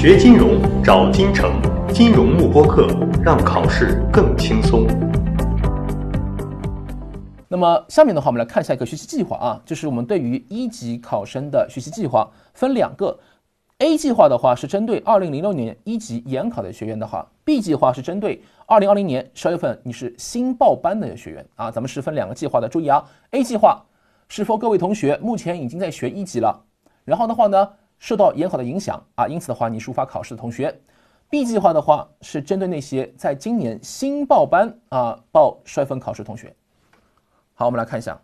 学金融找金城，金融慕播课，让考试更轻松。那么下面的话，我们来看一下一个学习计划啊，就是我们对于一级考生的学习计划分两个，A 计划的话是针对二零零六年一级研考的学员的话，B 计划是针对二零二零年十二月份你是新报班的学员啊，咱们是分两个计划的，注意啊，A 计划是否各位同学目前已经在学一级了，然后的话呢？受到研考的影响啊，因此的话你是无法考试的同学。B 计划的话是针对那些在今年新报班啊报衰分考试同学。好，我们来看一下，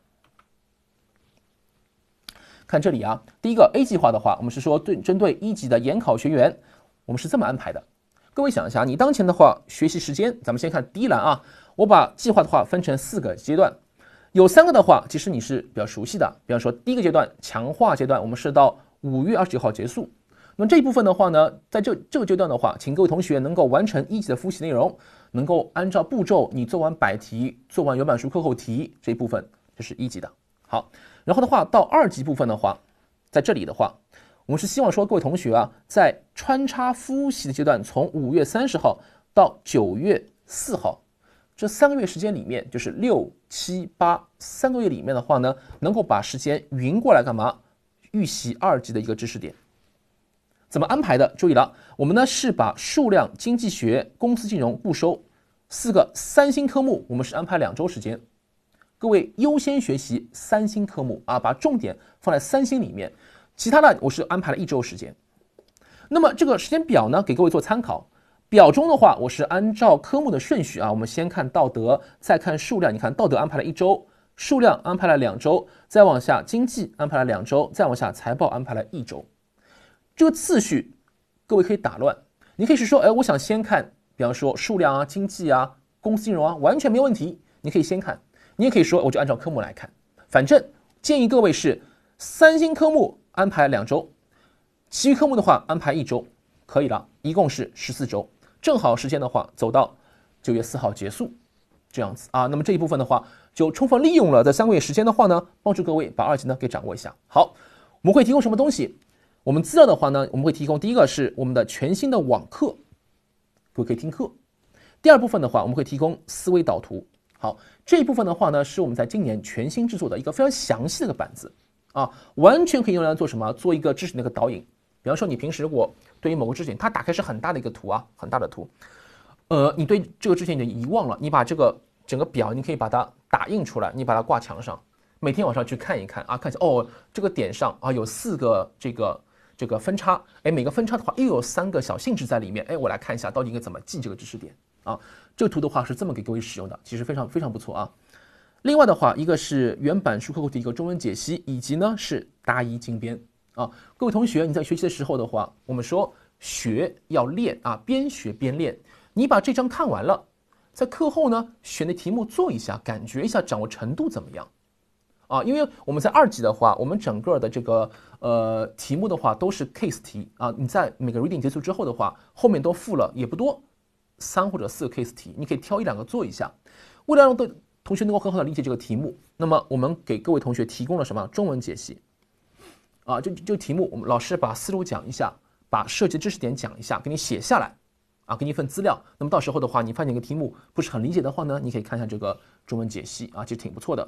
看这里啊，第一个 A 计划的话，我们是说对针对一级的研考学员，我们是这么安排的。各位想一下，你当前的话学习时间，咱们先看第一栏啊，我把计划的话分成四个阶段，有三个的话其实你是比较熟悉的，比方说第一个阶段强化阶段，我们是到。五月二十九号结束，那么这一部分的话呢，在这这个阶段的话，请各位同学能够完成一级的复习内容，能够按照步骤你做完百题，做完原版书课后题这一部分，这是一级的。好，然后的话到二级部分的话，在这里的话，我们是希望说各位同学啊，在穿插复习的阶段，从五月三十号到九月四号这三个月时间里面，就是六七八三个月里面的话呢，能够把时间匀过来干嘛？预习二级的一个知识点，怎么安排的？注意了，我们呢是把数量、经济学、公司金融、固收四个三星科目，我们是安排两周时间。各位优先学习三星科目啊，把重点放在三星里面，其他的我是安排了一周时间。那么这个时间表呢，给各位做参考。表中的话，我是按照科目的顺序啊，我们先看道德，再看数量。你看道德安排了一周。数量安排了两周，再往下经济安排了两周，再往下财报安排了一周。这个次序，各位可以打乱。你可以是说，哎，我想先看，比方说数量啊、经济啊、公司金融啊，完全没问题。你可以先看。你也可以说，我就按照科目来看。反正建议各位是三星科目安排两周，其余科目的话安排一周，可以了。一共是十四周，正好时间的话走到九月四号结束。这样子啊，那么这一部分的话，就充分利用了这三个月时间的话呢，帮助各位把二级呢给掌握一下。好，我们会提供什么东西？我们资料的话呢，我们会提供第一个是我们的全新的网课，各位可以听课。第二部分的话，我们会提供思维导图。好，这一部分的话呢，是我们在今年全新制作的一个非常详细的一个板子啊，完全可以用来做什么？做一个知识的一个导引。比方说，你平时如果对于某个知识点，它打开是很大的一个图啊，很大的图。呃，你对这个之前已经遗忘了，你把这个整个表，你可以把它打印出来，你把它挂墙上，每天晚上去看一看啊，看一下哦，这个点上啊有四个这个这个分叉，哎，每个分叉的话又有三个小性质在里面，哎，我来看一下到底应该怎么记这个知识点啊。这个图的话是这么给各位使用的，其实非常非常不错啊。另外的话，一个是原版书课后题一个中文解析，以及呢是答疑精编啊。各位同学，你在学习的时候的话，我们说学要练啊，边学边练。你把这章看完了，在课后呢选的题目做一下，感觉一下掌握程度怎么样？啊，因为我们在二级的话，我们整个的这个呃题目的话都是 case 题啊。你在每个 reading 结束之后的话，后面都附了也不多，三或者四个 case 题，你可以挑一两个做一下。为了让的同学能够很好的理解这个题目，那么我们给各位同学提供了什么中文解析？啊，就就题目，我们老师把思路讲一下，把涉及知识点讲一下，给你写下来。啊，给你一份资料，那么到时候的话，你发现一个题目不是很理解的话呢，你可以看一下这个中文解析啊，其实挺不错的。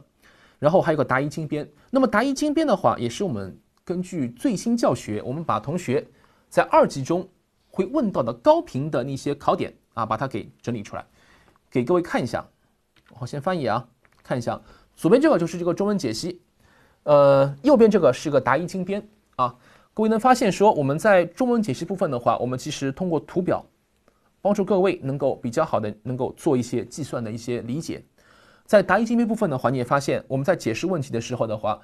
然后还有个答疑精编，那么答疑精编的话，也是我们根据最新教学，我们把同学在二级中会问到的高频的那些考点啊，把它给整理出来，给各位看一下。我先翻译啊，看一下，左边这个就是这个中文解析，呃，右边这个是个答疑精编啊。各位能发现说，我们在中文解析部分的话，我们其实通过图表。帮助各位能够比较好的能够做一些计算的一些理解，在答疑精编部分的话，你也发现我们在解释问题的时候的话，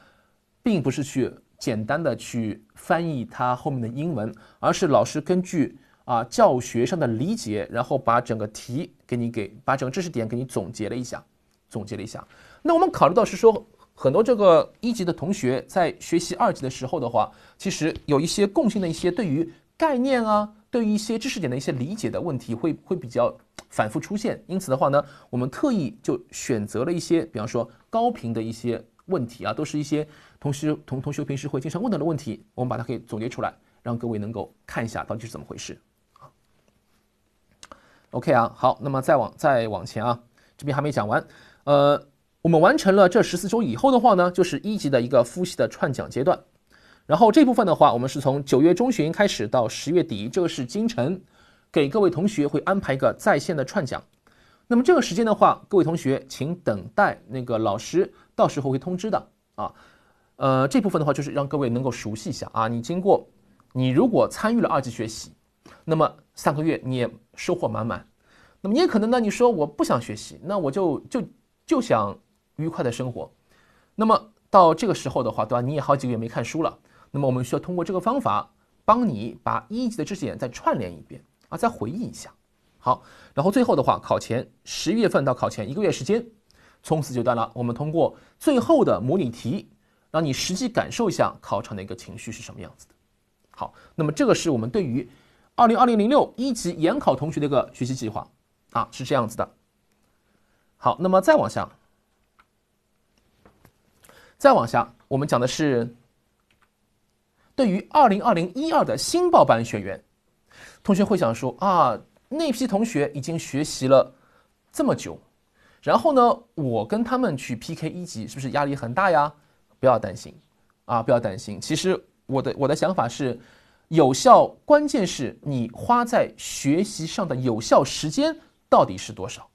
并不是去简单的去翻译它后面的英文，而是老师根据啊教学上的理解，然后把整个题给你给把整个知识点给你总结了一下，总结了一下。那我们考虑到是说，很多这个一级的同学在学习二级的时候的话，其实有一些共性的一些对于概念啊。对于一些知识点的一些理解的问题，会会比较反复出现。因此的话呢，我们特意就选择了一些，比方说高频的一些问题啊，都是一些同学同同学平时会经常问到的问题，我们把它给总结出来，让各位能够看一下到底是怎么回事。OK 啊，好，那么再往再往前啊，这边还没讲完，呃，我们完成了这十四周以后的话呢，就是一级的一个复习的串讲阶段。然后这部分的话，我们是从九月中旬开始到十月底，这个是京城给各位同学会安排一个在线的串讲。那么这个时间的话，各位同学请等待那个老师到时候会通知的啊。呃，这部分的话就是让各位能够熟悉一下啊。你经过你如果参与了二级学习，那么三个月你也收获满满。那么你也可能呢，你说我不想学习，那我就就就想愉快的生活。那么到这个时候的话，对吧？你也好几个月没看书了。那么我们需要通过这个方法，帮你把一级的知识点再串联一遍啊，再回忆一下。好，然后最后的话，考前十一月份到考前一个月时间，从此阶段了。我们通过最后的模拟题，让你实际感受一下考场的一个情绪是什么样子的。好，那么这个是我们对于二零二零零六一级研考同学的一个学习计划啊，是这样子的。好，那么再往下，再往下，我们讲的是。对于二零二零一二的新报班学员，同学会想说啊，那批同学已经学习了这么久，然后呢，我跟他们去 PK 一级，是不是压力很大呀？不要担心啊，不要担心。其实我的我的想法是，有效关键是你花在学习上的有效时间到底是多少。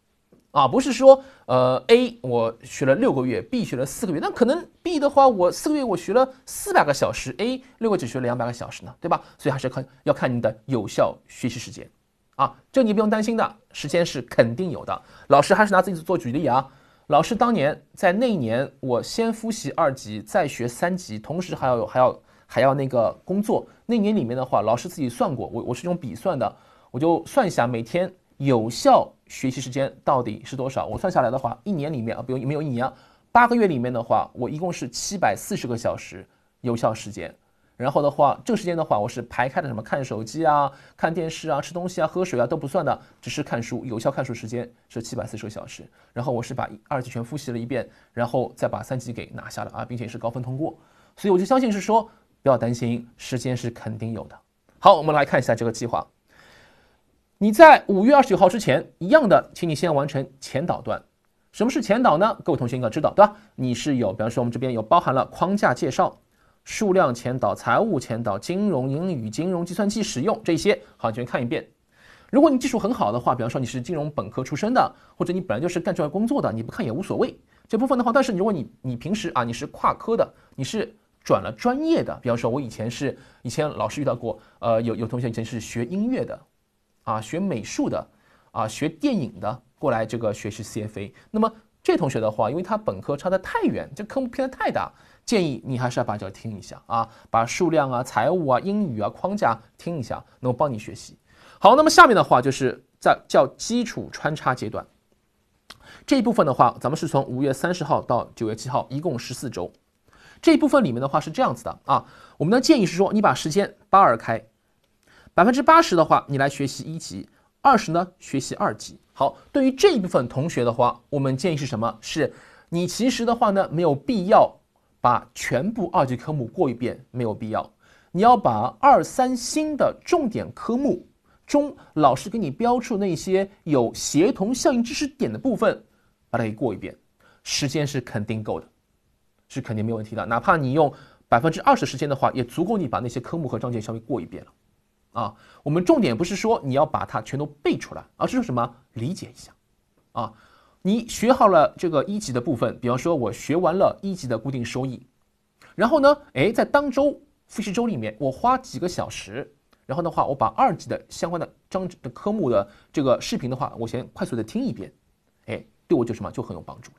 啊，不是说，呃，A 我学了六个月，B 学了四个月，那可能 B 的话，我四个月我学了四百个小时，A 六个只学了两百个小时呢，对吧？所以还是看要看你的有效学习时间，啊，这你不用担心的，时间是肯定有的。老师还是拿自己做举例啊，老师当年在那一年，我先复习二级，再学三级，同时还要有还要还要那个工作，那年里面的话，老师自己算过，我我是用笔算的，我就算一下每天有效。学习时间到底是多少？我算下来的话，一年里面啊，不用没有一年啊，八个月里面的话，我一共是七百四十个小时有效时间。然后的话，这个时间的话，我是排开的什么看手机啊、看电视啊、吃东西啊、喝水啊都不算的，只是看书。有效看书时间是七百四十个小时。然后我是把二级全复习了一遍，然后再把三级给拿下了啊，并且是高分通过。所以我就相信是说，不要担心，时间是肯定有的。好，我们来看一下这个计划。你在五月二十九号之前，一样的，请你先完成前导段。什么是前导呢？各位同学应该知道，对吧？你是有，比方说我们这边有包含了框架介绍、数量前导、财务前导、金融英语、金融计算器使用这些，好，全看一遍。如果你技术很好的话，比方说你是金融本科出身的，或者你本来就是干这块工作的，你不看也无所谓。这部分的话，但是如果你你平时啊你是跨科的，你是转了专业的，比方说我以前是以前老师遇到过，呃，有有同学以前是学音乐的。啊，学美术的，啊，学电影的过来这个学习 CFA，那么这同学的话，因为他本科差得太远，这科目偏的太大，建议你还是要把这听一下啊，把数量啊、财务啊、英语啊、框架听一下，能帮你学习。好，那么下面的话就是在叫基础穿插阶段，这一部分的话，咱们是从五月三十号到九月七号，一共十四周。这一部分里面的话是这样子的啊，我们的建议是说，你把时间八二开。百分之八十的话，你来学习一级；二十呢，学习二级。好，对于这一部分同学的话，我们建议是什么？是你其实的话呢，没有必要把全部二级科目过一遍，没有必要。你要把二三星的重点科目中，老师给你标出那些有协同效应知识点的部分，把它给过一遍。时间是肯定够的，是肯定没问题的。哪怕你用百分之二十时间的话，也足够你把那些科目和章节稍微过一遍了。啊，我们重点不是说你要把它全都背出来，而是说什么理解一下。啊，你学好了这个一级的部分，比方说我学完了一级的固定收益，然后呢，哎，在当周复习周里面，我花几个小时，然后的话，我把二级的相关的章的科目的这个视频的话，我先快速的听一遍，哎，对我就什么就很有帮助了。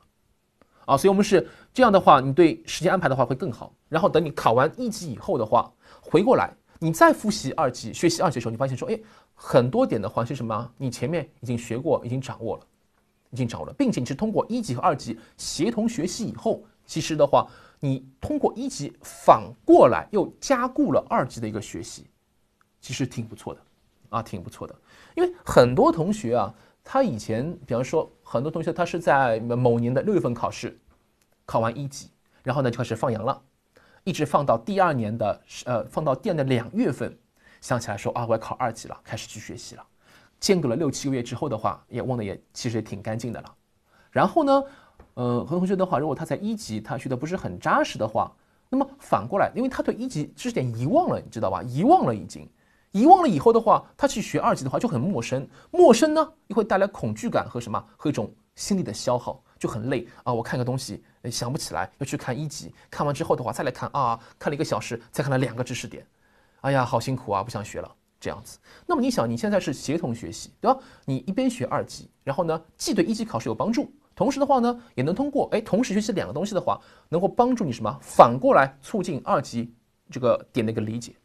啊，所以我们是这样的话，你对时间安排的话会更好。然后等你考完一级以后的话，回过来。你再复习二级，学习二级的时候，你发现说，哎，很多点的话是什么？你前面已经学过，已经掌握了，已经掌握了，并且你是通过一级和二级协同学习以后，其实的话，你通过一级反过来又加固了二级的一个学习，其实挺不错的，啊，挺不错的。因为很多同学啊，他以前，比方说，很多同学他是在某年的六月份考试，考完一级，然后呢就开始放羊了。一直放到第二年的呃，放到第二年的两月份，想起来说啊，我要考二级了，开始去学习了。间隔了六七个月之后的话，也忘的也其实也挺干净的了。然后呢，呃，很多同学的话，如果他在一级他学的不是很扎实的话，那么反过来，因为他对一级知识点遗忘了，你知道吧？遗忘了已经，遗忘了以后的话，他去学二级的话就很陌生，陌生呢又会带来恐惧感和什么和一种心理的消耗，就很累啊。我看个东西想不起来，要去看一级，看完之后的话再来看啊，看了一个小时才看了两个知识点，哎呀，好辛苦啊，不想学了这样子。那么你想，你现在是协同学习，对吧？你一边学二级，然后呢，既对一级考试有帮助。同时的话呢，也能通过哎，同时学习两个东西的话，能够帮助你什么？反过来促进二级这个点的一个理解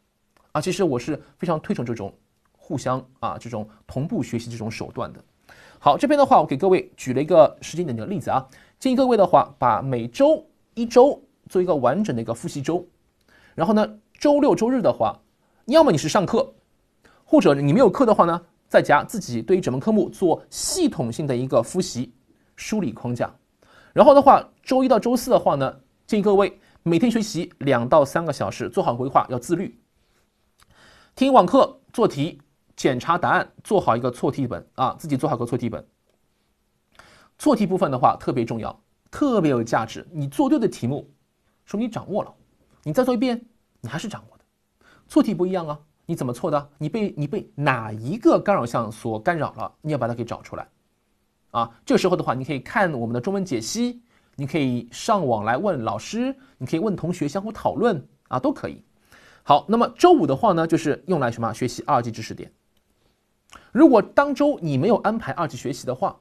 啊。其实我是非常推崇这种互相啊这种同步学习这种手段的。好，这边的话我给各位举了一个时间点的例子啊，建议各位的话把每周一周做一个完整的一个复习周，然后呢，周六周日的话，要么你是上课，或者你没有课的话呢，在家自己对于整门科目做系统性的一个复习。梳理框架，然后的话，周一到周四的话呢，建议各位每天学习两到三个小时，做好规划，要自律。听网课做题，检查答案，做好一个错题本啊，自己做好个错题本。错题部分的话特别重要，特别有价值。你做对的题目，说明你掌握了；你再做一遍，你还是掌握的。错题不一样啊，你怎么错的？你被你被哪一个干扰项所干扰了？你要把它给找出来。啊，这时候的话，你可以看我们的中文解析，你可以上网来问老师，你可以问同学相互讨论啊，都可以。好，那么周五的话呢，就是用来什么学习二级知识点。如果当周你没有安排二级学习的话，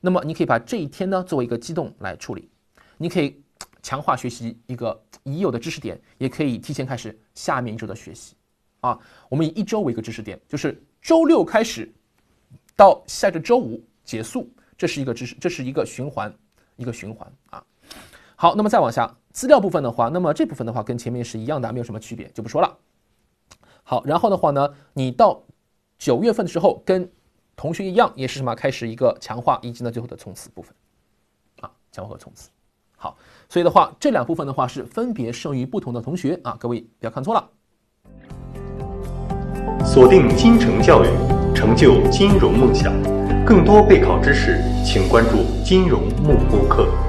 那么你可以把这一天呢作为一个机动来处理，你可以强化学习一个已有的知识点，也可以提前开始下面一周的学习。啊，我们以一周为一个知识点，就是周六开始到下个周五结束。这是一个知识，这是一个循环，一个循环啊。好，那么再往下，资料部分的话，那么这部分的话跟前面是一样的，没有什么区别，就不说了。好，然后的话呢，你到九月份的时候，跟同学一样，也是什么，开始一个强化以及呢最后的冲刺部分啊，强化和冲刺。好，所以的话，这两部分的话是分别适用于不同的同学啊，各位不要看错了。锁定金城教育，成就金融梦想。更多备考知识，请关注金融幕播课。